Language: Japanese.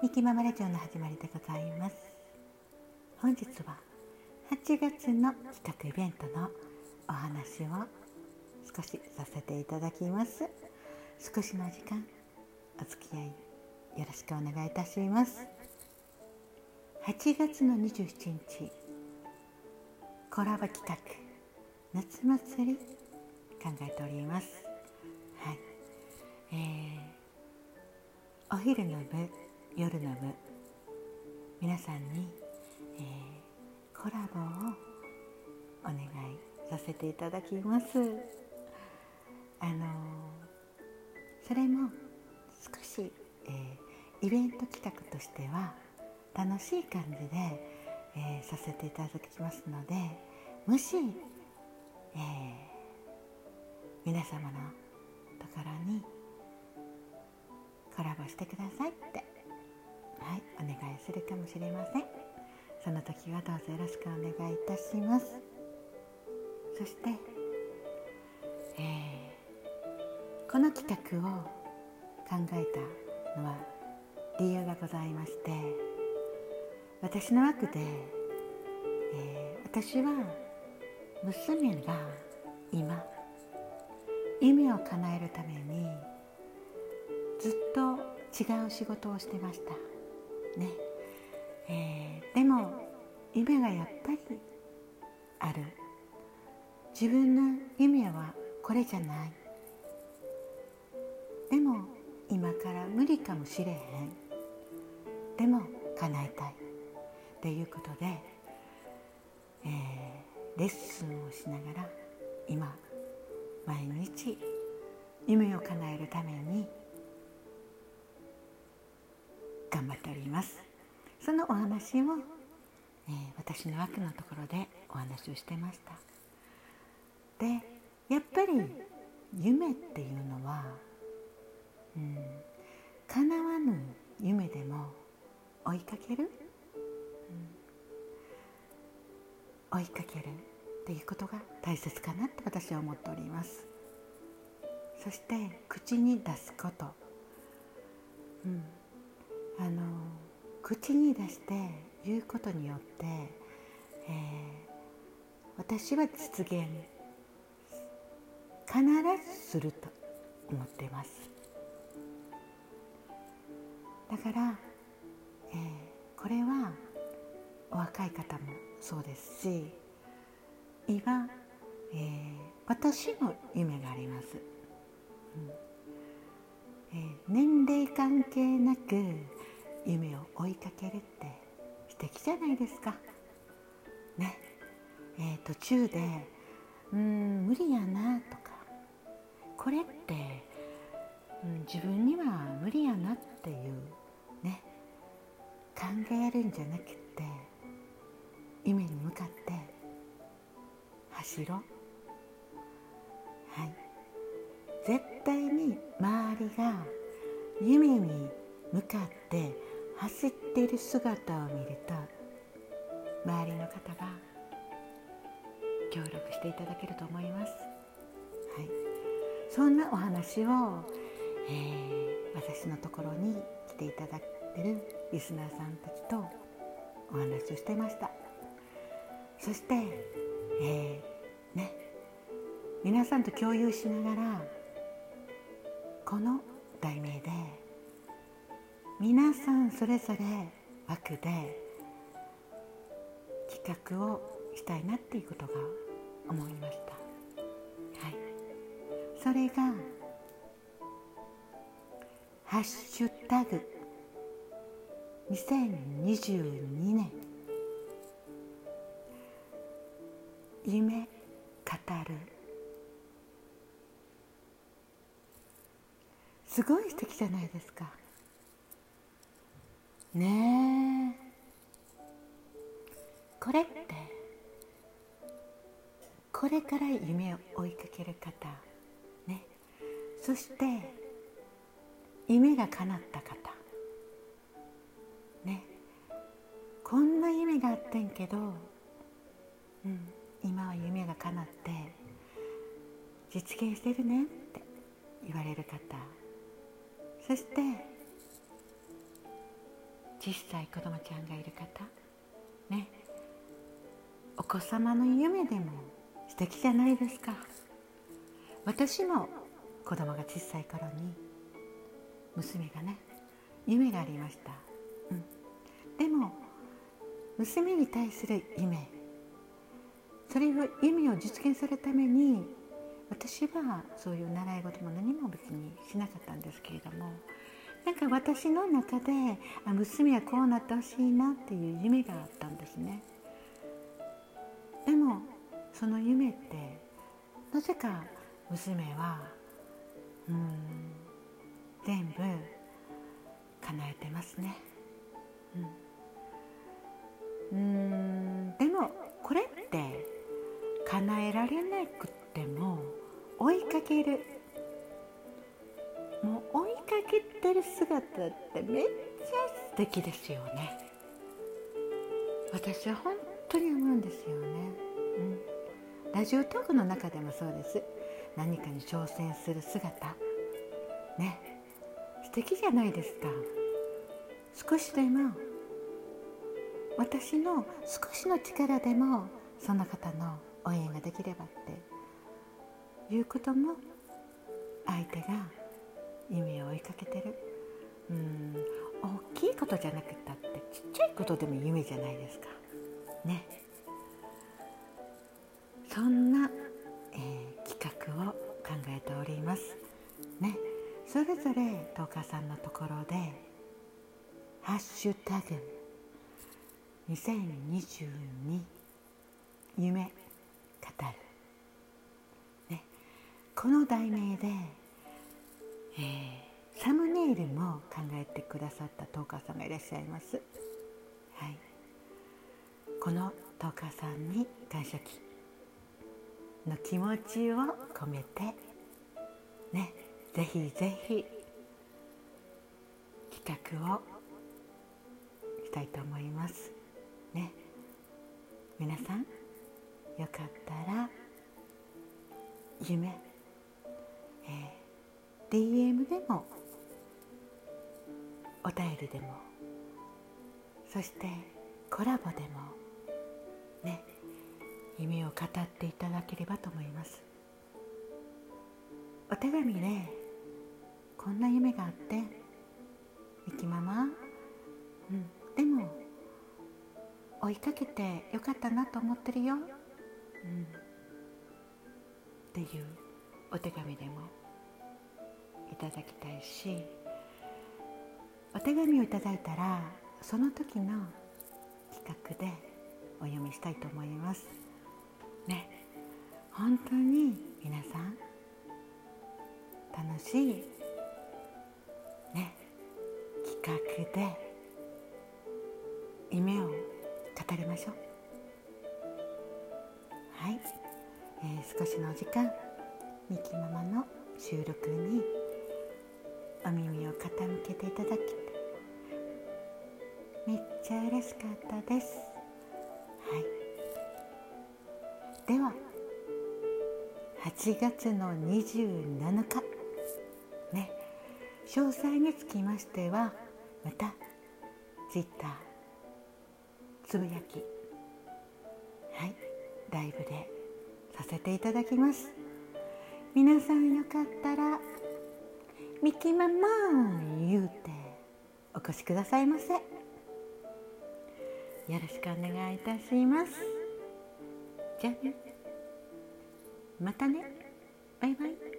ミキママラジオの始まりでございます。本日は8月の企画イベントのお話を少しさせていただきます。少しの時間お付き合いよろしくお願いいたします。8月の27日コラボ企画夏祭り考えております。はい。えー、お昼の部夜の部。皆さんに、えー、コラボをお願いさせていただきます。あのー、それも少し、えー、イベント企画としては楽しい感じで、えさせていただきますのでもし、え皆様のところにコラボしてくださいってはいお願いするかもしれません。その時はどうぞよろしくお願いいたします。そして、えー、この企画を考えたのは理由がございまして私の枠で、えー、私は娘が今夢を叶えるためにずっと違う仕事をしてました。ね、えー、でも夢がやっぱりある。自分の夢はこれじゃない。でも今から無理かもしれへん。でも叶えたい。ということで、えー、レッスンをしながら今毎日夢を叶えるために頑張っております。そのお話を、えー、私の枠のところでお話をしてました。でやっぱり夢っていうのは、うん、叶わぬ夢でも追いかける、うん、追いかけるっていうことが大切かなって私は思っております。そして口に出すこと、うん、あの口に出して言うことによって、えー、私は実現必ずすると思っています。だから、えー、これはお若い方もそうですし今、えー、私も夢があります、うん。えー、年齢関係なくかけるって素敵じゃないですか。ね、えー、途中で「うん無理やな」とか「これって、うん、自分には無理やな」っていうね考えるんじゃなくて夢に向かって走ろう。はい絶対に周りが夢に向かって走っている姿を見ると周りの方が協力していただけると思います。はい、そんなお話を、えー、私のところに来ていただいてるリスナーさんたちとお話をしてましたそして、えー、ね皆さんと共有しながらこの題名で皆さんそれぞれ枠で企画をしたいなっていうことが思いました。はい。それが「ハッシュタグ2022年夢語る」すごい素敵じゃないですか。ねえ。これってこれから夢を追いかける方ね。そして夢が叶った方。ね。こんな夢があってんけど、うん、今は夢が叶って実現してるねって言われる方。そして小さい子供ちゃんがいる方。ね。お子様の夢でも素敵じゃないですか。私も子供が小さい頃に娘がね夢がありました、うん、でも娘に対する夢それを夢を実現するために私はそういう習い事も何も別にしなかったんですけれどもなんか私の中で娘はこうなってほしいなっていう夢があったんですね。でもその夢ってなぜか娘はうん全部叶えてますね。うん。うんでもこれって叶えられなくっても追いかける。う追いかけてる姿ってめっちゃ素敵ですよね。私は本当に思うんですよね、うん、ラジオトークの中でもそうです。何かに挑戦する姿。ね。素敵じゃないですか。少しでも。私の少しの力でもその方の応援ができればっていうことも相手が夢を追いかけてる。うん。大きいことじゃなくったってちっちゃいことでも夢じゃないですか。ね。そんな、えー、企画を考えております。ね。それぞれ十日さんのところで「ハッシュタグ2022夢語る」ね。この題名でえー、サムネイルも考えてくださったトーカーさんがいらっしゃいます。はい、このトーカーさんに感謝期の気持ちを込めてねぜひぜひ企画をしたいと思います。ね。皆さんよかったら夢、えー DM でもお便りでもそしてコラボでもね夢を語っていただければと思います。お手紙でこんな夢があってミキママ、うん、でも追いかけてよかったなと思ってるよ、うん、っていうお手紙でもただきたいしお手紙をいただいたらその時の企画でお読みしたいと思います。ね本当に皆さん楽しいね企画で夢を語りましょう。はい、えー、少しのお時間ミキママの収録にお耳を傾けていただきめっちゃ嬉しかったです。はい。では8月の27日。ね。詳細につきましてはまた Twitter つぶやき。はい。ライブでさせていただきます。皆さんよかったらミキママ言うてお越しくださいませ。よろしくお願いいたします。じゃあね。またね。バイバイ。